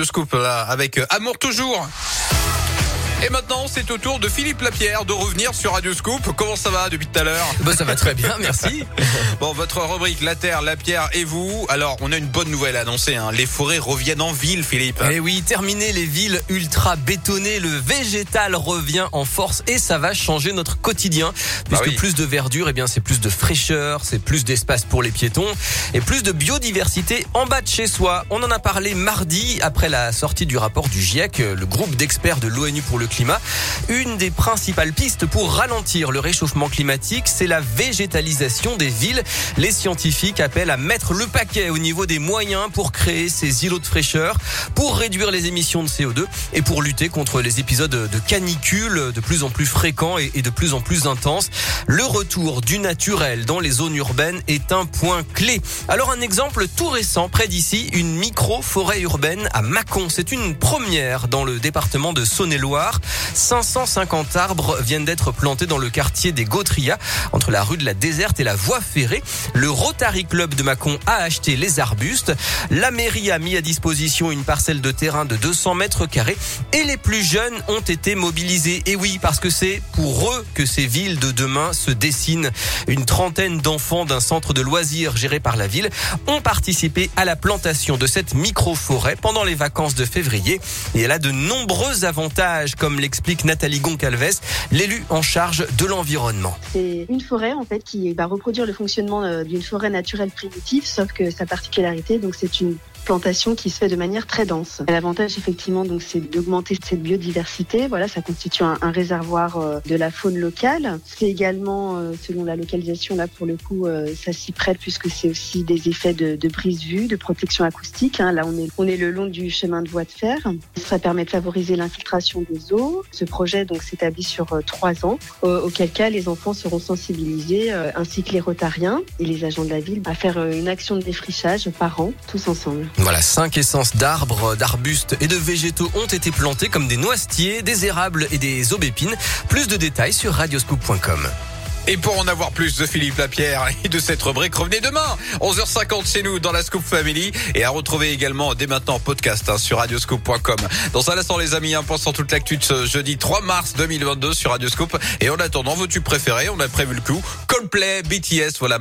Le scoop là avec euh, Amour toujours. Et maintenant, c'est au tour de Philippe Lapierre de revenir sur Radio Scoop. Comment ça va depuis tout à l'heure? Bah, Ça va très bien, merci. bon, votre rubrique La Terre, la Pierre et vous. Alors, on a une bonne nouvelle à annoncer. Hein. Les forêts reviennent en ville, Philippe. Eh oui, terminer les villes ultra bétonnées. Le végétal revient en force et ça va changer notre quotidien. Puisque bah plus de verdure, eh bien, c'est plus de fraîcheur, c'est plus d'espace pour les piétons et plus de biodiversité en bas de chez soi. On en a parlé mardi après la sortie du rapport du GIEC, le groupe d'experts de l'ONU pour le climat. Une des principales pistes pour ralentir le réchauffement climatique, c'est la végétalisation des villes. Les scientifiques appellent à mettre le paquet au niveau des moyens pour créer ces îlots de fraîcheur, pour réduire les émissions de CO2 et pour lutter contre les épisodes de canicule de plus en plus fréquents et de plus en plus intenses. Le retour du naturel dans les zones urbaines est un point clé. Alors un exemple tout récent près d'ici, une micro-forêt urbaine à Mâcon. C'est une première dans le département de Saône-et-Loire. 550 arbres viennent d'être plantés dans le quartier des Gautrias, entre la rue de la Déserte et la voie ferrée. Le Rotary Club de Mâcon a acheté les arbustes. La mairie a mis à disposition une parcelle de terrain de 200 mètres carrés et les plus jeunes ont été mobilisés. Et oui, parce que c'est pour eux que ces villes de demain se dessinent. Une trentaine d'enfants d'un centre de loisirs géré par la ville ont participé à la plantation de cette micro-forêt pendant les vacances de février. Et elle a de nombreux avantages, l'explique Nathalie Goncalves, l'élu en charge de l'environnement. C'est une forêt en fait qui va reproduire le fonctionnement euh, d'une forêt naturelle primitive, sauf que sa particularité, donc c'est une plantation qui se fait de manière très dense. L'avantage effectivement donc c'est d'augmenter cette biodiversité. Voilà, ça constitue un, réservoir euh, de la faune locale. C'est également euh, selon la localisation là pour le coup ça s'y prête puisque c'est aussi des effets de, de brise-vue, de protection acoustique. Hein. Là on est on est le long du chemin de voie de fer. Ça permet de favoriser l'infiltration des eaux ce projet donc s'établit sur euh, trois ans, auquel cas les enfants seront sensibilisés, euh, ainsi que les rotariens et les agents de la ville, à faire euh, une action de défrichage par an, tous ensemble. Voilà, cinq essences d'arbres, d'arbustes et de végétaux ont été plantés comme des noisetiers, des érables et des aubépines. Plus de détails sur radioscoop.com. Et pour en avoir plus de Philippe Lapierre et de cette rubrique, revenez demain, 11h50 chez nous dans la Scoop Family et à retrouver également dès maintenant en podcast hein, sur radioscoop.com. Dans un instant les amis, un point sur toute l'actu de ce jeudi 3 mars 2022 sur Radioscoop. Et en attendant vos tubes préférés, on a prévu le coup. Coldplay, BTS, voilà.